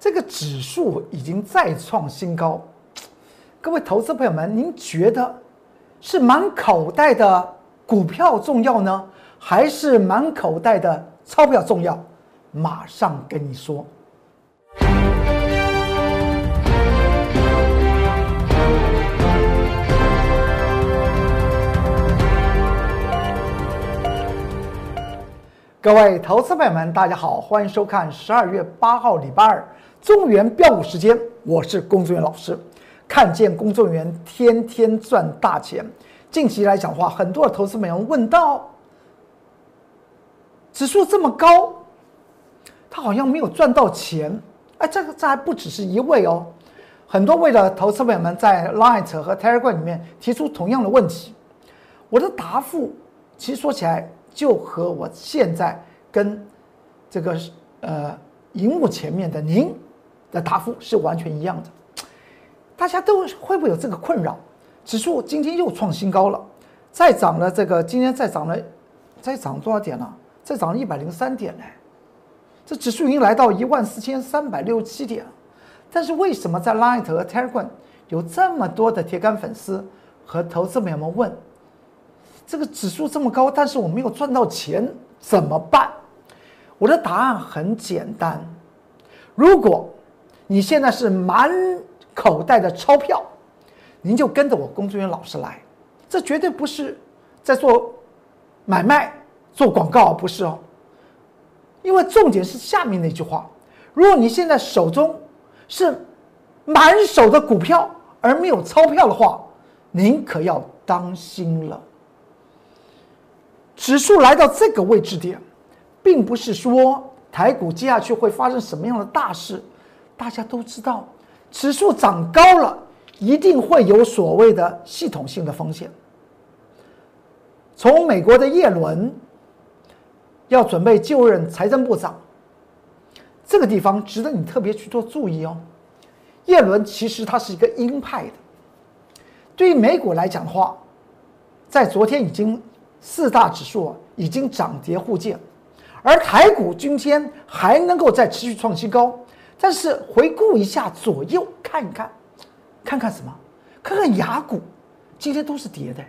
这个指数已经再创新高。各位投资朋友们，您觉得是满口袋的股票重要呢，还是满口袋的钞票重要？马上跟你说。各位投资朋友们，大家好，欢迎收看十二月八号礼拜二中原标股时间，我是龚作人员老师。看见工作人员天天赚大钱。近期来讲的话，很多的投资朋友问到，指数这么高，他好像没有赚到钱。哎，这个这还不只是一位哦，很多位的投资朋友们在 Light 和 Telegram 里面提出同样的问题。我的答复其实说起来，就和我现在跟这个呃荧幕前面的您的答复是完全一样的。大家都会不会有这个困扰？指数今天又创新高了，再涨了这个，今天再涨了，再涨多少点了？再涨了一百零三点呢？这指数已经来到一万四千三百六十七点。但是为什么在 Light 和 Telegram 有这么多的铁杆粉丝和投资朋友们问，这个指数这么高，但是我没有赚到钱，怎么办？我的答案很简单：如果你现在是满。口袋的钞票，您就跟着我工作人员老师来，这绝对不是在做买卖、做广告，不是哦。因为重点是下面那句话：如果你现在手中是满手的股票而没有钞票的话，您可要当心了。指数来到这个位置点，并不是说台股接下去会发生什么样的大事，大家都知道。指数涨高了，一定会有所谓的系统性的风险。从美国的耶伦要准备就任财政部长，这个地方值得你特别去做注意哦。耶伦其实他是一个鹰派的，对于美股来讲的话，在昨天已经四大指数已经涨跌互见，而台股今天还能够再持续创新高。但是回顾一下左右看一看，看看什么？看看雅股，今天都是跌的。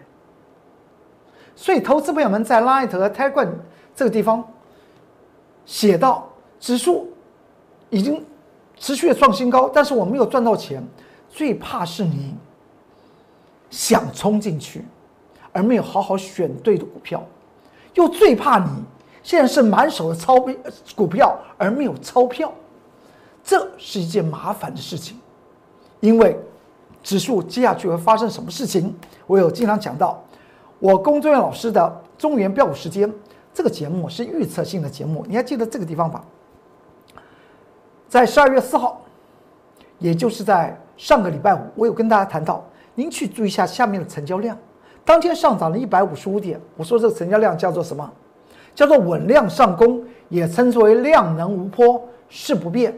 所以投资朋友们在 Light 和 Telegram 这个地方写到指数已经持续的创新高，但是我没有赚到钱。最怕是你想冲进去，而没有好好选对的股票，又最怕你现在是满手的钞票股票而没有钞票。这是一件麻烦的事情，因为指数接下去会发生什么事情，我有经常讲到。我龚作人老师的中原标股时间这个节目是预测性的节目，你还记得这个地方吧？在十二月四号，也就是在上个礼拜五，我有跟大家谈到，您去注意一下下面的成交量，当天上涨了一百五十五点。我说这个成交量叫做什么？叫做稳量上攻，也称之为量能无波，势不变。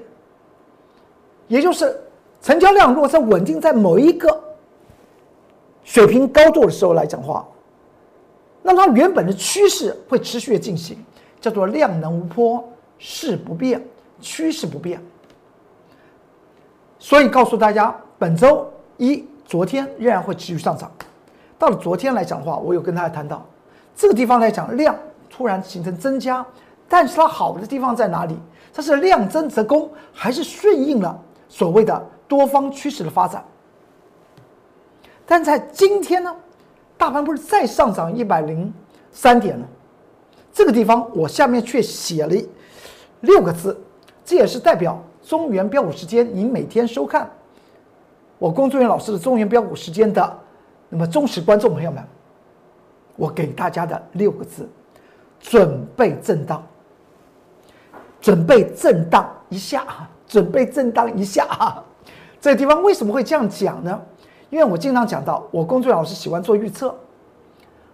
也就是成交量如果是稳定在某一个水平高度的时候来讲话，那它原本的趋势会持续的进行，叫做量能无波，势不变，趋势不变。所以告诉大家，本周一昨天仍然会持续上涨。到了昨天来讲的话，我有跟大家谈到这个地方来讲，量突然形成增加，但是它好的地方在哪里？它是量增则攻，还是顺应了？所谓的多方趋势的发展，但在今天呢，大盘不是再上涨一百零三点了？这个地方我下面却写了六个字，这也是代表中原标股时间。您每天收看我工作人员老师的中原标股时间的那么忠实观众朋友们，我给大家的六个字：准备震荡，准备震荡一下哈。准备震荡一下啊！这个地方为什么会这样讲呢？因为我经常讲到，我工作老师喜欢做预测，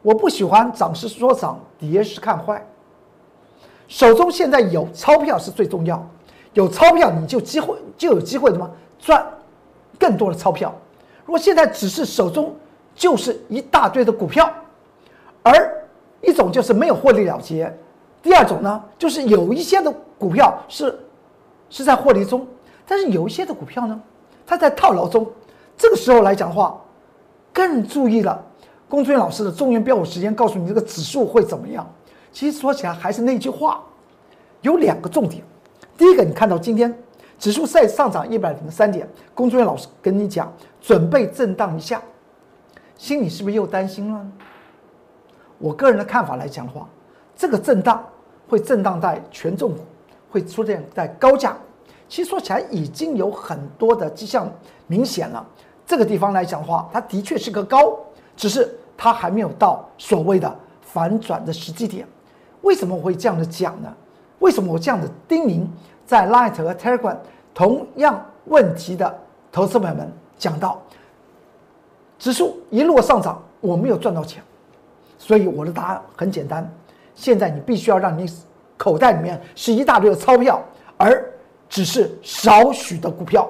我不喜欢涨是说涨，跌是看坏。手中现在有钞票是最重要，有钞票你就机会就有机会什么赚更多的钞票。如果现在只是手中就是一大堆的股票，而一种就是没有获利了结，第二种呢就是有一些的股票是。是在获利中，但是有一些的股票呢，它在套牢中，这个时候来讲的话，更注意了。龚春老师的中原标股时间告诉你这个指数会怎么样？其实说起来还是那句话，有两个重点。第一个，你看到今天指数再上涨一百零三点，龚春老师跟你讲，准备震荡一下，心里是不是又担心了？我个人的看法来讲的话，这个震荡会震荡在权重股，会出现在高价。其实说起来已经有很多的迹象明显了。这个地方来讲的话，它的确是个高，只是它还没有到所谓的反转的时机点。为什么我会这样的讲呢？为什么我这样的叮咛在 Light 和 Telegram 同样问题的投资朋友们讲到，指数一路上涨，我没有赚到钱，所以我的答案很简单：现在你必须要让你口袋里面是一大堆的钞票，而只是少许的股票，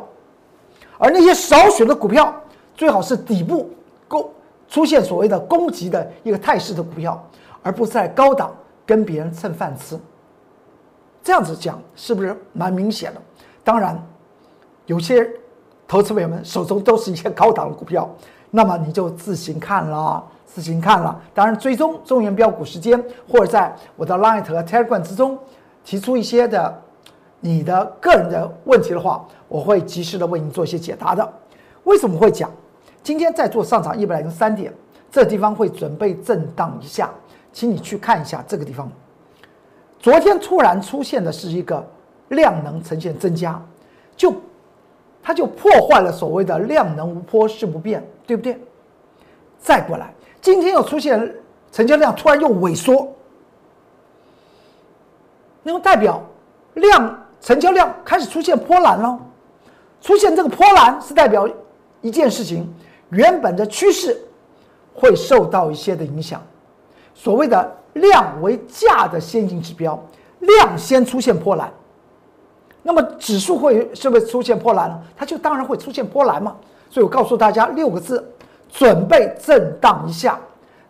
而那些少许的股票最好是底部攻出现所谓的攻击的一个态势的股票，而不是在高档跟别人蹭饭吃。这样子讲是不是蛮明显的？当然，有些投资朋友们手中都是一些高档的股票，那么你就自行看了，自行看了。当然，追踪中原标股时间，或者在我的 Line 和 Telegram 之中提出一些的。你的个人的问题的话，我会及时的为你做一些解答的。为什么会讲？今天在做上涨一百零三点，这地方会准备震荡一下，请你去看一下这个地方。昨天突然出现的是一个量能呈现增加，就它就破坏了所谓的量能无波势不变，对不对？再过来，今天又出现成交量突然又萎缩，那么代表量。成交量开始出现波澜了，出现这个波澜是代表一件事情，原本的趋势会受到一些的影响。所谓的量为价的先行指标，量先出现波澜，那么指数会是不是出现波澜了？它就当然会出现波澜嘛。所以我告诉大家六个字：准备震荡一下。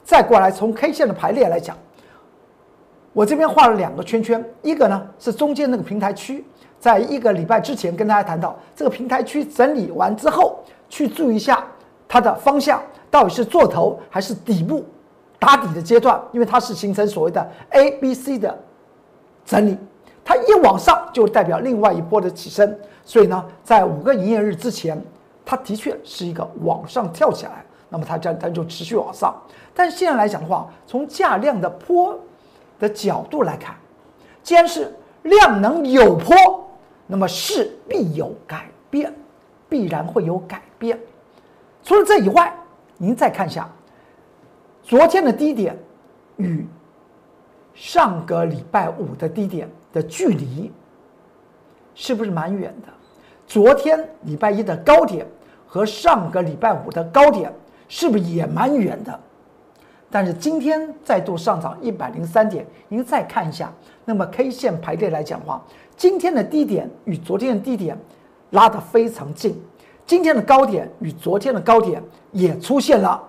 再过来从 K 线的排列来讲。我这边画了两个圈圈，一个呢是中间那个平台区，在一个礼拜之前跟大家谈到，这个平台区整理完之后，去注意一下它的方向到底是做头还是底部打底的阶段，因为它是形成所谓的 A、B、C 的整理，它一往上就代表另外一波的起身，所以呢，在五个营业日之前，它的确是一个往上跳起来，那么它将它就持续往上，但现在来讲的话，从价量的坡。的角度来看，既然是量能有坡，那么势必有改变，必然会有改变。除了这以外，您再看一下昨天的低点与上个礼拜五的低点的距离，是不是蛮远的？昨天礼拜一的高点和上个礼拜五的高点，是不是也蛮远的？但是今天再度上涨一百零三点，您再看一下，那么 K 线排列来讲的话，今天的低点与昨天的低点拉得非常近，今天的高点与昨天的高点也出现了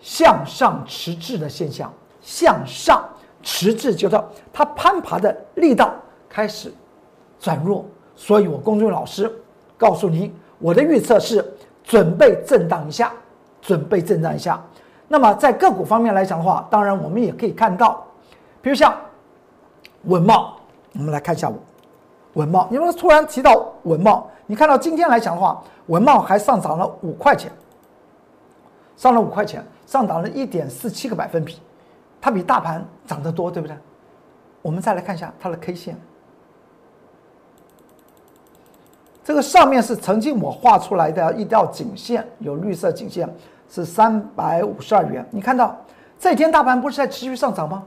向上迟滞的现象，向上迟滞就是它攀爬的力道开始转弱，所以我公众老师告诉您，我的预测是准备震荡一下。准备震荡一下，那么在个股方面来讲的话，当然我们也可以看到，比如像文茂，我们来看一下文茂，因为突然提到文茂，你看到今天来讲的话，文茂还上涨了五块钱，上了五块钱，上涨了一点四七个百分比，它比大盘涨得多，对不对？我们再来看一下它的 K 线。这个上面是曾经我画出来的一道颈线，有绿色颈线，是三百五十二元。你看到这一天大盘不是在持续上涨吗？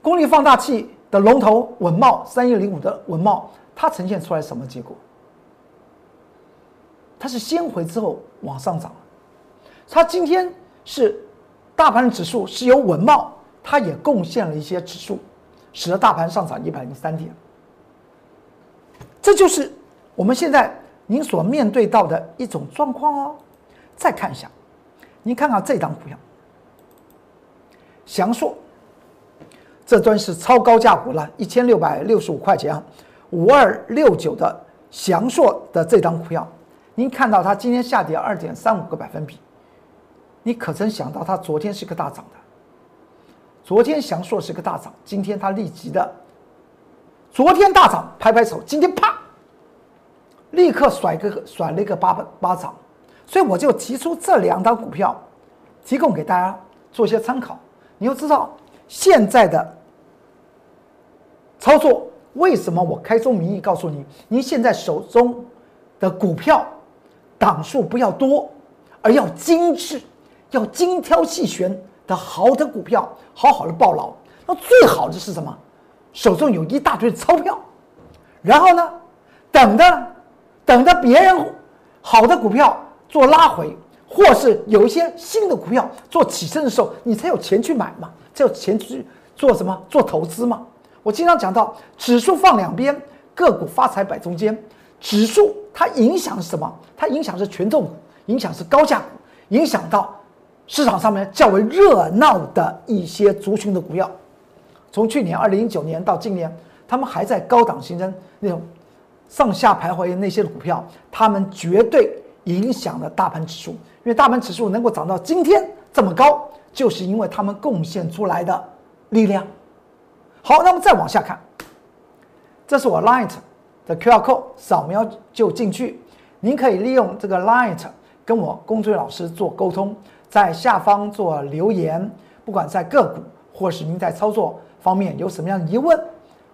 功率放大器的龙头文茂三一零五的文茂，它呈现出来什么结果？它是先回之后往上涨，它今天是大盘的指数是由文茂，它也贡献了一些指数，使得大盘上涨一百零三点。这就是我们现在您所面对到的一种状况哦。再看一下，您看看这张股票，祥硕，这端是超高价股了，一千六百六十五块钱啊。五二六九的祥硕的这张股票，您看到它今天下跌二点三五个百分比，你可曾想到它昨天是个大涨的？昨天祥硕是个大涨，今天它立即的，昨天大涨拍拍手，今天啪，立刻甩个甩了一个巴巴掌，所以我就提出这两张股票，提供给大家做一些参考。你要知道现在的操作，为什么我开宗明义告诉你，您现在手中的股票档数不要多，而要精致，要精挑细选。的好的股票，好好的抱牢。那最好的是什么？手中有一大堆钞票，然后呢，等着等着别人好的股票做拉回，或是有一些新的股票做起升的时候，你才有钱去买嘛，才有钱去做什么？做投资嘛。我经常讲到，指数放两边，个股发财摆中间。指数它影响是什么？它影响是权重股，影响是高价股，影响到。市场上面较为热闹的一些族群的股票，从去年二零一九年到今年，他们还在高档形成那种上下徘徊的那些股票，他们绝对影响了大盘指数。因为大盘指数能够涨到今天这么高，就是因为他们贡献出来的力量。好，那么再往下看，这是我 Light 的 QR code，扫描就进去。您可以利用这个 Light 跟我龚俊老师做沟通。在下方做留言，不管在个股或是您在操作方面有什么样的疑问，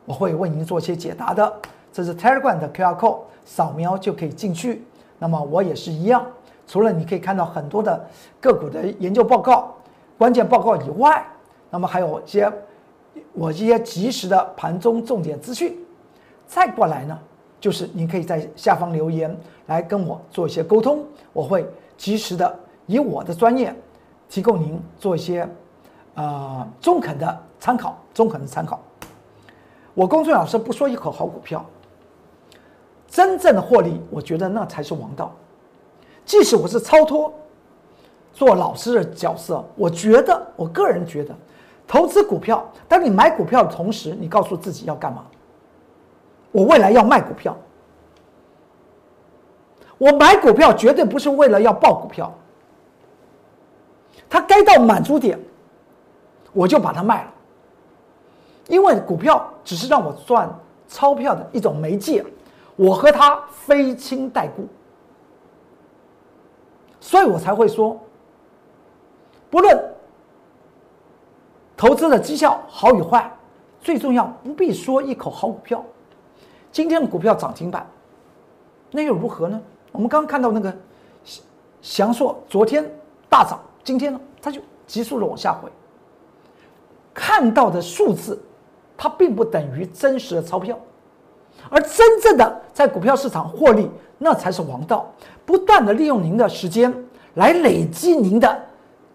我会为您做一些解答的。这是 Telegram 的 QR code，扫描就可以进去。那么我也是一样，除了你可以看到很多的个股的研究报告、关键报告以外，那么还有一些我一些及时的盘中重点资讯。再过来呢，就是您可以在下方留言来跟我做一些沟通，我会及时的。以我的专业，提供您做一些，呃，中肯的参考，中肯的参考。我公孙老师不说一口好股票，真正的获利，我觉得那才是王道。即使我是超脱做老师的角色，我觉得，我个人觉得，投资股票，当你买股票的同时，你告诉自己要干嘛？我未来要卖股票，我买股票绝对不是为了要报股票。它该到满足点，我就把它卖了，因为股票只是让我赚钞票的一种媒介，我和它非亲带故，所以我才会说，不论投资的绩效好与坏，最重要不必说一口好股票，今天的股票涨停板，那又如何呢？我们刚刚看到那个祥硕昨天大涨。今天呢，它就急速的往下回。看到的数字，它并不等于真实的钞票，而真正的在股票市场获利，那才是王道。不断的利用您的时间来累积您的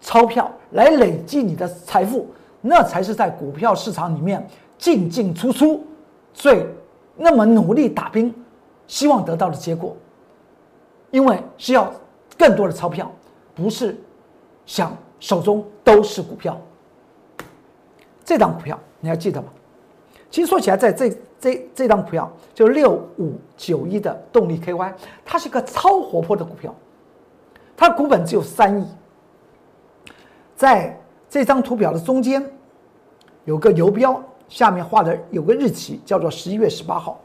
钞票，来累积你的财富，那才是在股票市场里面进进出出最那么努力打拼，希望得到的结果。因为是要更多的钞票，不是。想手中都是股票，这张股票你还记得吗？其实说起来，在这这这张股票就六五九一的动力 KY，它是一个超活泼的股票，它股本只有三亿，在这张图表的中间有个游标，下面画的有个日期，叫做十一月十八号。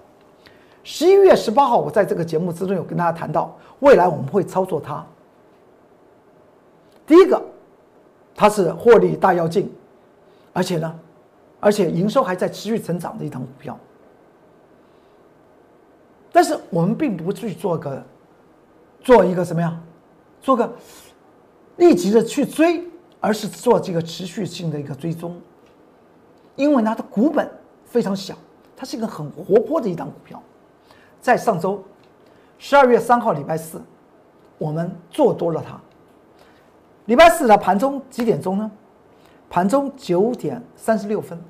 十一月十八号，我在这个节目之中有跟大家谈到，未来我们会操作它。第一个，它是获利大跃进，而且呢，而且营收还在持续成长的一档股票。但是我们并不去做个，做一个什么样，做个立即的去追，而是做这个持续性的一个追踪。因为它的股本非常小，它是一个很活泼的一档股票。在上周十二月三号礼拜四，我们做多了它。礼拜四的盘中几点钟呢？盘中九点三十六分。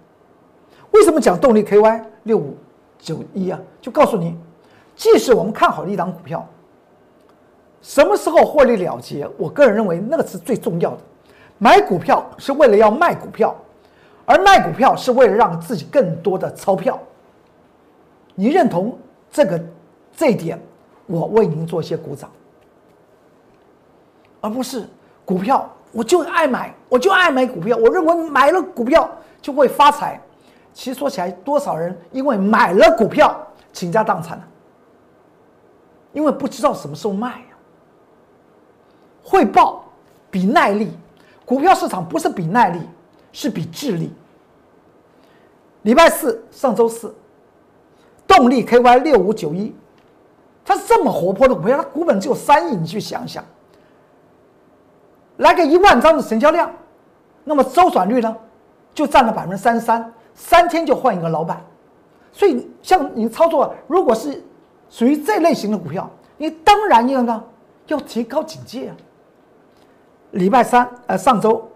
为什么讲动力 KY 六五九一啊？就告诉你，即使我们看好了一档股票，什么时候获利了结？我个人认为那个是最重要的。买股票是为了要卖股票，而卖股票是为了让自己更多的钞票。你认同这个这一点，我为您做一些鼓掌，而不是股票我就爱买，我就爱买股票，我认为买了股票就会发财。其实说起来，多少人因为买了股票倾家荡产了？因为不知道什么时候卖呀。汇报比耐力，股票市场不是比耐力，是比智力。礼拜四，上周四，动力 KY 六五九一，它是这么活泼的股票，它股本只有三亿，你去想想，来个一万张的成交量，那么周转率呢，就占了百分之三十三。三天就换一个老板，所以像你操作，如果是属于这类型的股票，你当然要呢要提高警戒啊。礼拜三，呃，上周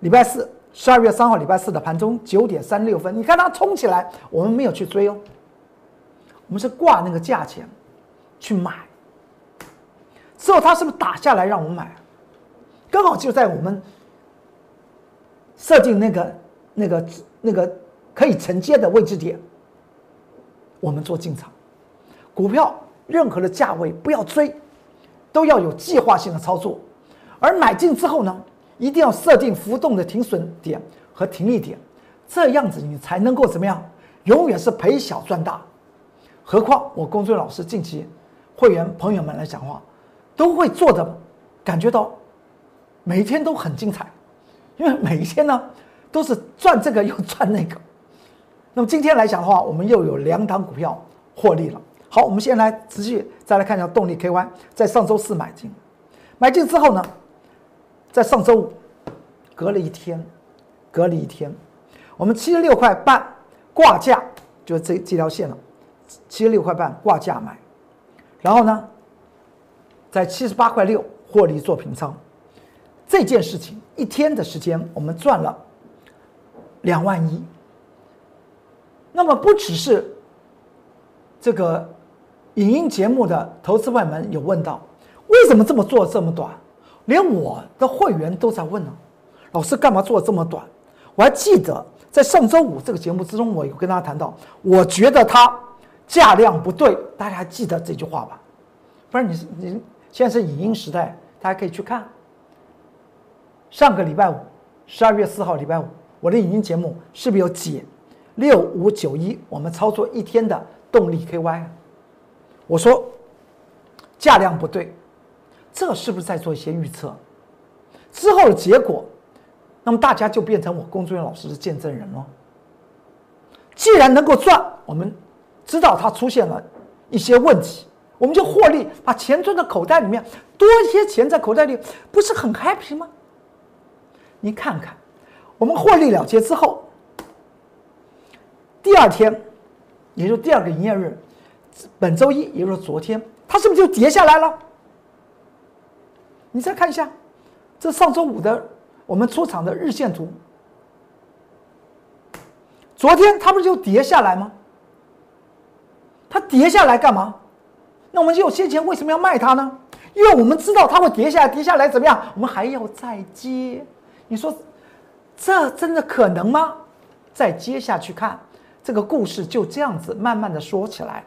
礼拜四，十二月三号礼拜四的盘中九点三六分，你看它冲起来，我们没有去追哦，我们是挂那个价钱去买，之后它是不是打下来让我们买？刚好就在我们设定那个那个那个。可以承接的位置点，我们做进场。股票任何的价位不要追，都要有计划性的操作。而买进之后呢，一定要设定浮动的停损点和停利点，这样子你才能够怎么样？永远是赔小赚大。何况我公孙老师近期会员朋友们来讲话，都会做的感觉到每一天都很精彩，因为每一天呢都是赚这个又赚那个。那么今天来讲的话，我们又有两档股票获利了。好，我们先来仔细再来看一下动力 KY，在上周四买进，买进之后呢，在上周五隔了一天，隔了一天，我们七十六块半挂价，就这这条线了，七十六块半挂价买，然后呢，在七十八块六获利做平仓，这件事情一天的时间，我们赚了两万一。那么不只是这个影音节目的投资外门有问到，为什么这么做这么短？连我的会员都在问呢，老师干嘛做这么短？我还记得在上周五这个节目之中，我有跟大家谈到，我觉得它价量不对，大家还记得这句话吧？不是你是你现在是影音时代，大家可以去看。上个礼拜五，十二月四号礼拜五，我的影音节目是不是有解？六五九一，我们操作一天的动力 KY，我说价量不对，这是不是在做一些预测？之后的结果，那么大家就变成我龚志远老师的见证人了。既然能够赚，我们知道它出现了一些问题，我们就获利，把钱存到口袋里面，多一些钱在口袋里，不是很 happy 吗？你看看，我们获利了结之后。第二天，也就是第二个营业日，本周一，也就是昨天，它是不是就跌下来了？你再看一下，这上周五的我们出场的日线图，昨天它不是就跌下来吗？它跌下来干嘛？那我们有先前为什么要卖它呢？因为我们知道它会跌下来，跌下来怎么样？我们还要再接。你说，这真的可能吗？再接下去看。这个故事就这样子慢慢的说起来，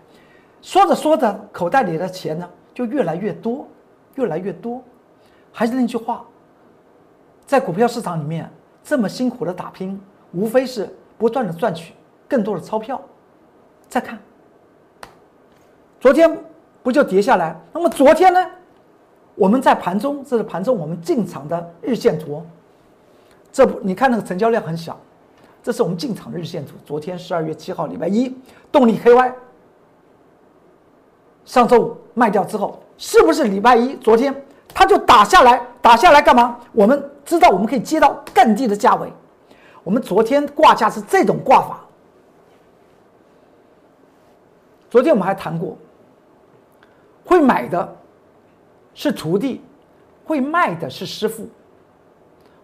说着说着，口袋里的钱呢就越来越多，越来越多。还是那句话，在股票市场里面这么辛苦的打拼，无非是不断的赚取更多的钞票。再看，昨天不就跌下来？那么昨天呢？我们在盘中，这是盘中我们进场的日线图。这不，你看那个成交量很小。这是我们进场日线图。昨天十二月七号，礼拜一，动力 KY，上周五卖掉之后，是不是礼拜一昨天它就打下来？打下来干嘛？我们知道我们可以接到更低的价位。我们昨天挂价是这种挂法。昨天我们还谈过，会买的是徒弟，会卖的是师傅。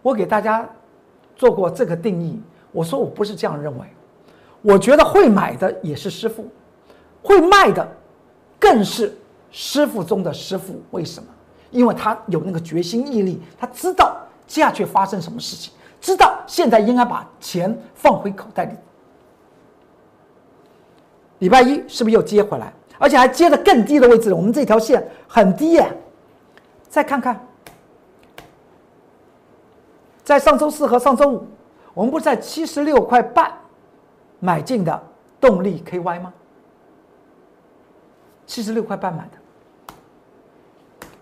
我给大家做过这个定义。我说我不是这样认为，我觉得会买的也是师傅，会卖的更是师傅中的师傅。为什么？因为他有那个决心毅力，他知道接下去发生什么事情，知道现在应该把钱放回口袋里。礼拜一是不是又接回来？而且还接的更低的位置。我们这条线很低耶。再看看，在上周四和上周五，我们不是在七十六块半买进的动力 KY 吗？七十六块半买的。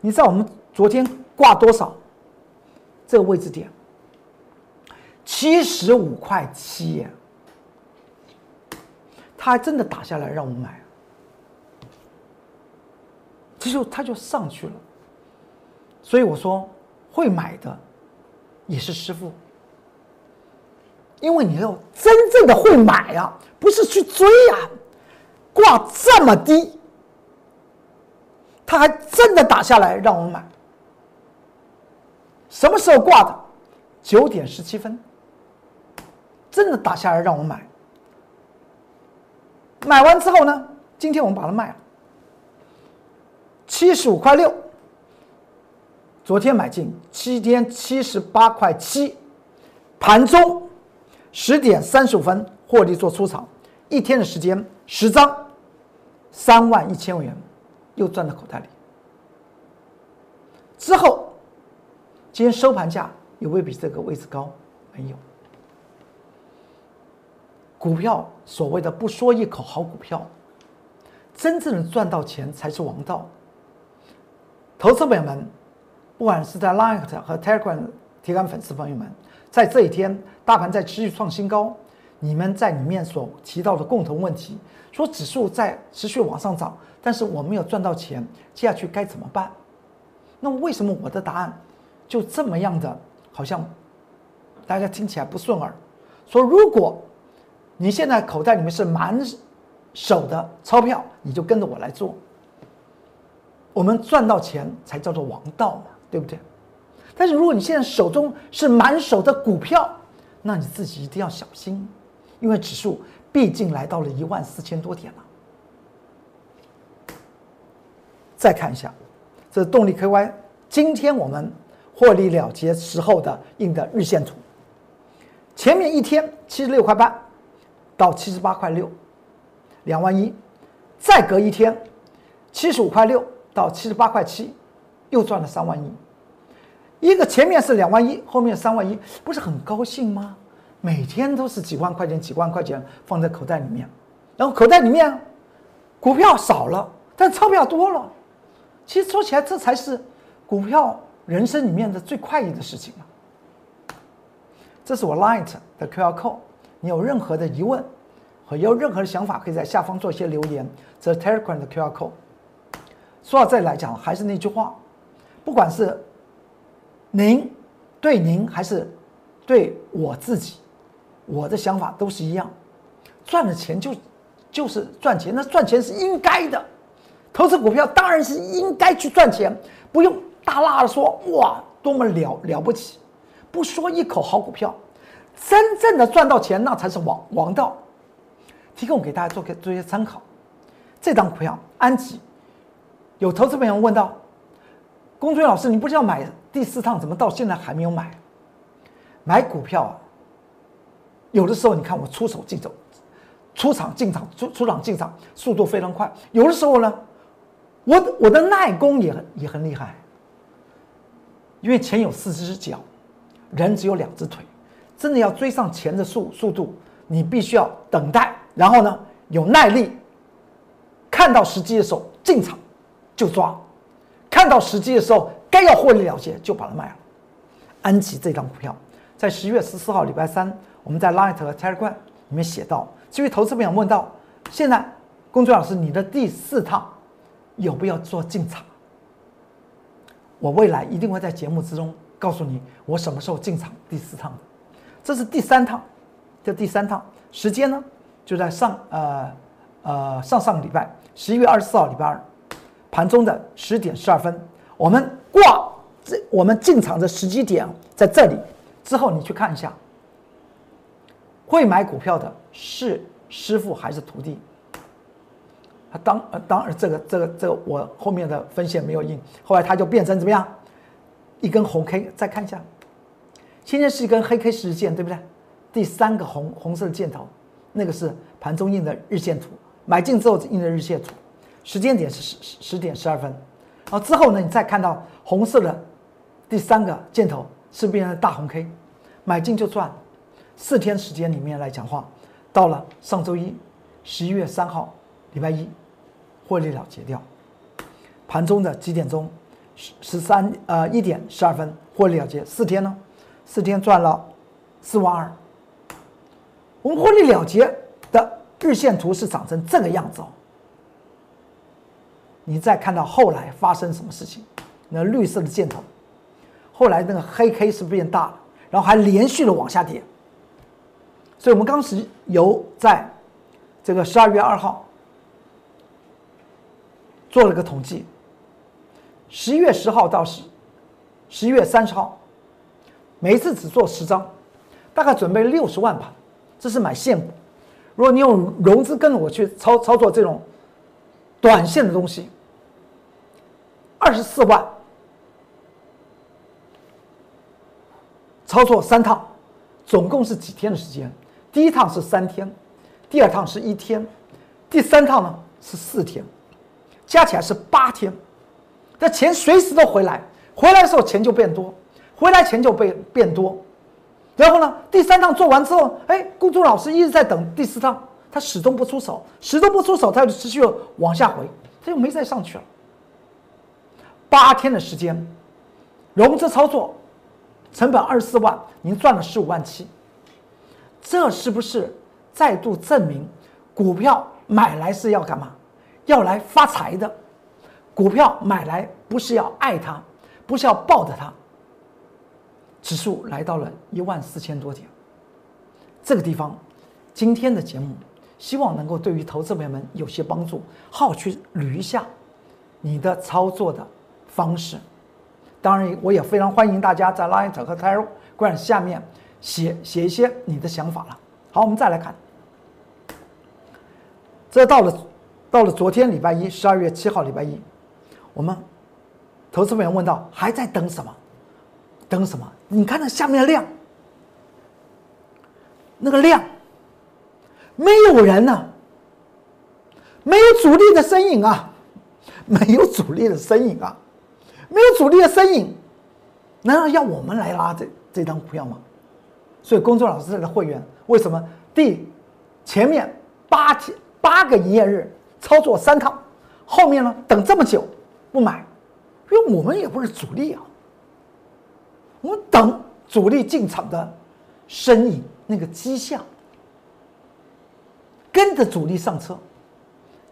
你知道我们昨天挂多少？这个位置点，七十五块七耶。他还真的打下来让我们买，这就他就上去了。所以我说，会买的也是师傅，因为你要真正的会买啊，不是去追啊，挂这么低，他还真的打下来让我们买。什么时候挂的？九点十七分，真的打下来让我们买。买完之后呢？今天我们把它卖了，七十五块六。昨天买进，七天七十八块七，盘中十点三十五分获利做出场，一天的时间十张，三万一千元，又赚到口袋里。之后，今天收盘价有没有比这个位置高？没有。股票所谓的不说一口好股票，真正的赚到钱才是王道。投资朋友们，不管是在 Line 和 Telegram 铁杆粉丝朋友们，在这一天大盘在持续创新高，你们在里面所提到的共同问题，说指数在持续往上涨，但是我没有赚到钱，接下去该怎么办？那为什么我的答案就这么样的，好像大家听起来不顺耳？说如果。你现在口袋里面是满手的钞票，你就跟着我来做。我们赚到钱才叫做王道嘛，对不对？但是如果你现在手中是满手的股票，那你自己一定要小心，因为指数毕竟来到了一万四千多点了。再看一下，这是动力 KY，今天我们获利了结时候的印的日线图，前面一天七十六块八。到七十八块六，两万一，再隔一天，七十五块六到七十八块七，又赚了三万一。一个前面是两万一，后面三万一，不是很高兴吗？每天都是几万块钱、几万块钱放在口袋里面，然后口袋里面股票少了，但钞票多了。其实说起来，这才是股票人生里面的最快意的事情嘛。这是我 Light 的 QR Code。你有任何的疑问和有任何的想法，可以在下方做一些留言。这是 Telegram 的 QR code。说到这里来讲，还是那句话，不管是您对您还是对我自己，我的想法都是一样。赚了钱就就是赚钱，那赚钱是应该的。投资股票当然是应该去赚钱，不用大大的说哇多么了了不起，不说一口好股票。真正的赚到钱，那才是王王道。提供给大家做个做一些参考。这张股票安吉，有投资朋友问到：龚春老师，你不是要买第四趟，怎么到现在还没有买？买股票啊，有的时候你看我出手进走，出场进场出出场进场速度非常快。有的时候呢，我我的耐功也很也很厉害，因为钱有四只脚，人只有两只腿。真的要追上钱的速速度，你必须要等待，然后呢有耐力，看到时机的时候进场就抓，看到时机的时候该要获利了结就把它卖了。安吉这张股票在十月十四号礼拜三，我们在 Light 和 Telegram 里面写到，这位投资朋友问到，现在龚俊老师你的第四趟有没有做进场？我未来一定会在节目之中告诉你我什么时候进场第四趟。这是第三趟，这第三趟时间呢，就在上呃呃上上个礼拜十一月二十四号礼拜二盘中的十点十二分，我们挂这我们进场的时机点在这里。之后你去看一下，会买股票的是师傅还是徒弟？他当呃当然这个这个这个我后面的分线没有印，后来他就变成怎么样？一根红 K，再看一下。现在是一根黑 K 十日线，对不对？第三个红红色的箭头，那个是盘中印的日线图，买进之后印的日线图，时间点是十十十点十二分，然后之后呢，你再看到红色的第三个箭头是变成大红 K，买进就赚。四天时间里面来讲话，到了上周一，十一月三号，礼拜一，获利了结掉。盘中的几点钟？十十三呃一点十二分获利了结。四天呢？四天赚了四万二。我们获利了结的日线图是长成这个样子哦。你再看到后来发生什么事情？那绿色的箭头，后来那个黑 K 是不是变大了，然后还连续的往下跌。所以，我们当时有在这个十二月二号做了个统计，十一月十号到十十一月三十号，每次只做十张，大概准备六十万盘，这是买现股。如果你用融资跟着我去操操作这种短线的东西，二十四万，操作三趟，总共是几天的时间？第一趟是三天，第二趟是一天，第三趟呢是四天，加起来是八天。那钱随时都回来，回来的时候钱就变多，回来钱就变变多。然后呢，第三趟做完之后，哎，公主老师一直在等第四趟，他始终不出手，始终不出手，他就持续往下回，他就没再上去了。八天的时间，融资操作，成本二十四万，您赚了十五万七。这是不是再度证明，股票买来是要干嘛？要来发财的。股票买来不是要爱它，不是要抱着它。指数来到了一万四千多点，这个地方，今天的节目希望能够对于投资朋友们有些帮助，好去捋一下你的操作的方式。当然，我也非常欢迎大家在 Line 和 Telegram 下面。写写一些你的想法了。好，我们再来看，这到了到了昨天礼拜一，十二月七号礼拜一，我们投资朋友问到还在等什么？等什么？你看那下面的量，那个量没有人呢，没有主力的身影啊，没有主力的身影啊，没有主力的身影，难道要我们来拉这这张股票吗？所以，工作老师的会员为什么？第前面八天八个营业日操作三趟，后面呢等这么久不买？因为我们也不是主力啊，我们等主力进场的身影那个迹象，跟着主力上车，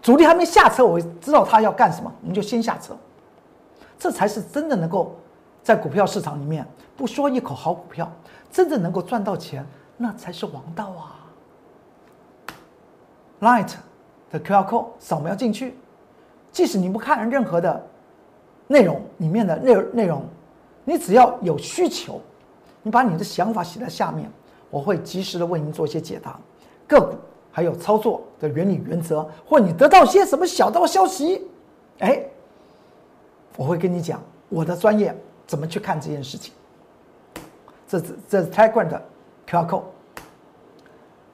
主力还没下车，我知道他要干什么，我们就先下车，这才是真的能够在股票市场里面不说一口好股票。真正能够赚到钱，那才是王道啊！Light 的 QR code 扫描进去，即使你不看任何的内容里面的内内容，你只要有需求，你把你的想法写在下面，我会及时的为您做一些解答。个股还有操作的原理原则，或你得到些什么小道消息，哎，我会跟你讲我的专业怎么去看这件事情。这是这是 Tiger 的 QR code。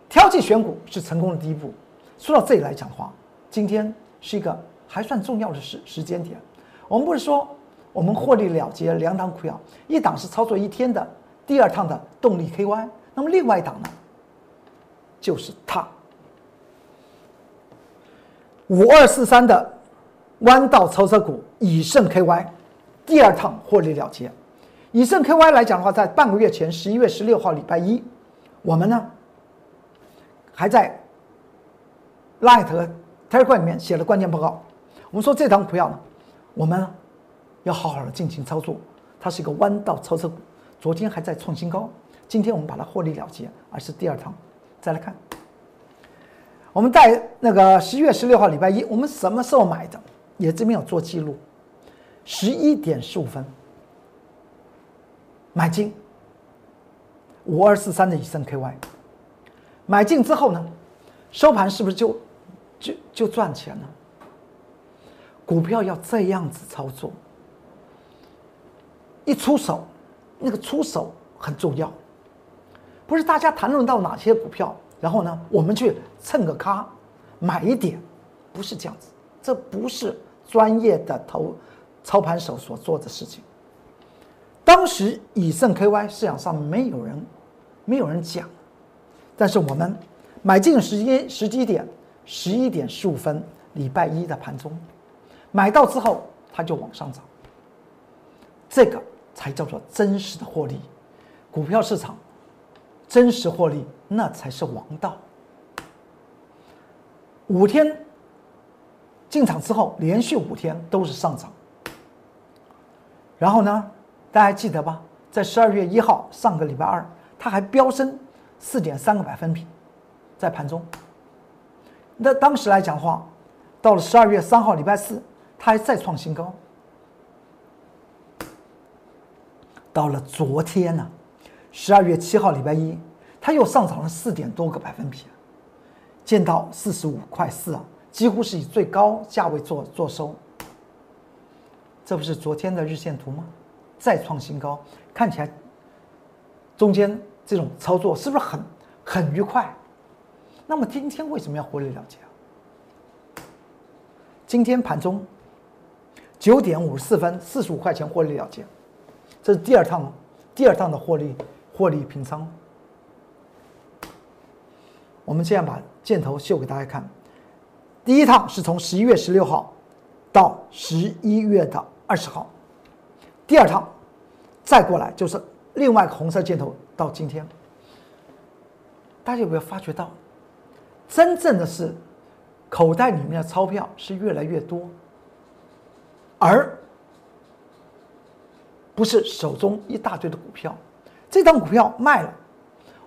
挑剔选股是成功的第一步。说到这里来讲的话，今天是一个还算重要的时时间点。我们不是说我们获利了结两档股票，一档是操作一天的，第二趟的动力 KY，那么另外一档呢，就是它五二四三的弯道超车股以盛 KY，第二趟获利了结。以盛 KY 来讲的话，在半个月前，十一月十六号礼拜一，我们呢还在 Light 和 Telegram 里面写了关键报告。我们说这张股票呢，我们要好好的进行操作。它是一个弯道超车股，昨天还在创新高，今天我们把它获利了结，而是第二趟。再来看，我们在那个十一月十六号礼拜一，我们什么时候买的？也这边有做记录，十一点十五分。买进五二四三的以盛 KY，买进之后呢，收盘是不是就就就赚钱了？股票要这样子操作，一出手，那个出手很重要，不是大家谈论到哪些股票，然后呢，我们去蹭个咖买一点，不是这样子，这不是专业的投操盘手所做的事情。当时以盛 KY 市场上没有人，没有人讲，但是我们买进时间时机点十一点十五分，礼拜一的盘中买到之后，它就往上涨，这个才叫做真实的获利。股票市场真实获利，那才是王道。五天进场之后，连续五天都是上涨，然后呢？大家记得吧？在十二月一号，上个礼拜二，它还飙升四点三个百分比，在盘中。那当时来讲话，到了十二月三号，礼拜四，它还再创新高。到了昨天呢，十二月七号，礼拜一，它又上涨了四点多个百分比，见到四十五块四啊，几乎是以最高价位做做收。这不是昨天的日线图吗？再创新高，看起来中间这种操作是不是很很愉快？那么今天为什么要获利了结啊？今天盘中九点五十四分四十五块钱获利了结，这是第二趟第二趟的获利获利平仓。我们现在把箭头秀给大家看，第一趟是从十一月十六号到十一月的二十号。第二趟，再过来就是另外一个红色箭头。到今天，大家有没有发觉到，真正的是口袋里面的钞票是越来越多，而不是手中一大堆的股票。这张股票卖了，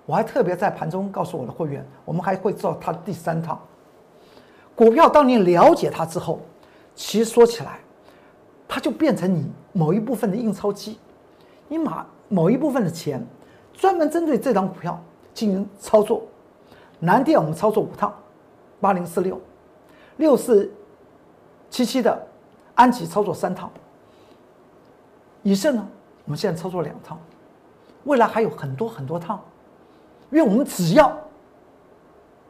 我还特别在盘中告诉我的会员，我们还会做它的第三趟。股票当你了解它之后，其实说起来。它就变成你某一部分的印钞机，你把某一部分的钱专门针对这张股票进行操作。南电我们操作五趟，八零四六，六四七七的安吉操作三趟，以盛呢，我们现在操作两趟，未来还有很多很多趟，因为我们只要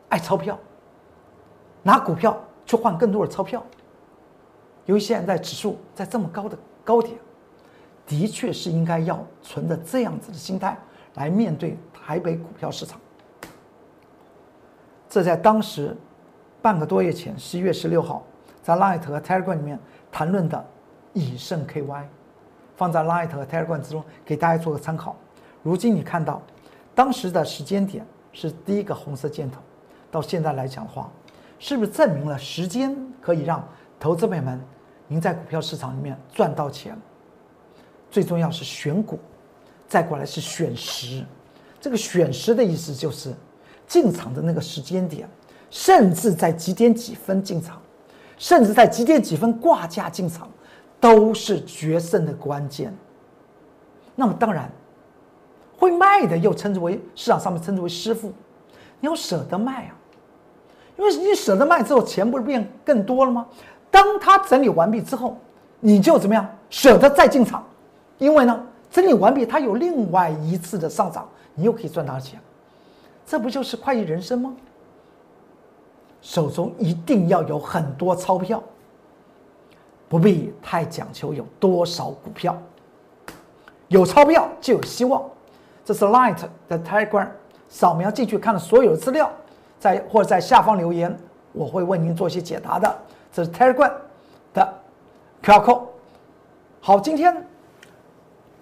爱钞票，拿股票去换更多的钞票。由于现在指数在这么高的高点，的确是应该要存着这样子的心态来面对台北股票市场。这在当时半个多月前，十一月十六号，在 Light 和 Telegram 里面谈论的以盛 KY，放在 Light 和 Telegram 之中给大家做个参考。如今你看到当时的时间点是第一个红色箭头，到现在来讲的话，是不是证明了时间可以让投资朋友们？您在股票市场里面赚到钱，最重要是选股，再过来是选时。这个选时的意思就是进场的那个时间点，甚至在几点几分进场，甚至在几点几分挂价进场，都是决胜的关键。那么当然，会卖的又称之为市场上面称之为师傅，你要舍得卖啊，因为你舍得卖之后，钱不是变更多了吗？当它整理完毕之后，你就怎么样舍得再进场，因为呢，整理完毕它有另外一次的上涨，你又可以赚到钱，这不就是快意人生吗？手中一定要有很多钞票，不必太讲求有多少股票，有钞票就有希望。这是 Light 的 Telegram，扫描进去看了所有的资料，在或者在下方留言，我会为您做一些解答的。这是 Telegram 的 QR code。好，今天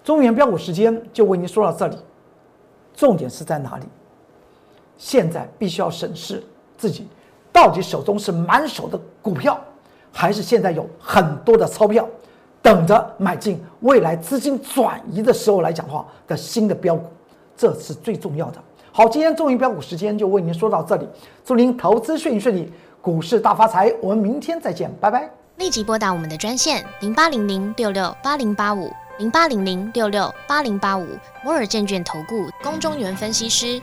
中原标股时间就为您说到这里。重点是在哪里？现在必须要审视自己，到底手中是满手的股票，还是现在有很多的钞票等着买进？未来资金转移的时候来讲话的新的标股，这是最重要的。好，今天中银标股时间就为您说到这里，祝您投资顺顺利。股市大发财，我们明天再见，拜拜。立即拨打我们的专线零八零零六六八零八五零八零零六六八零八五摩尔证券投顾龚中原分析师。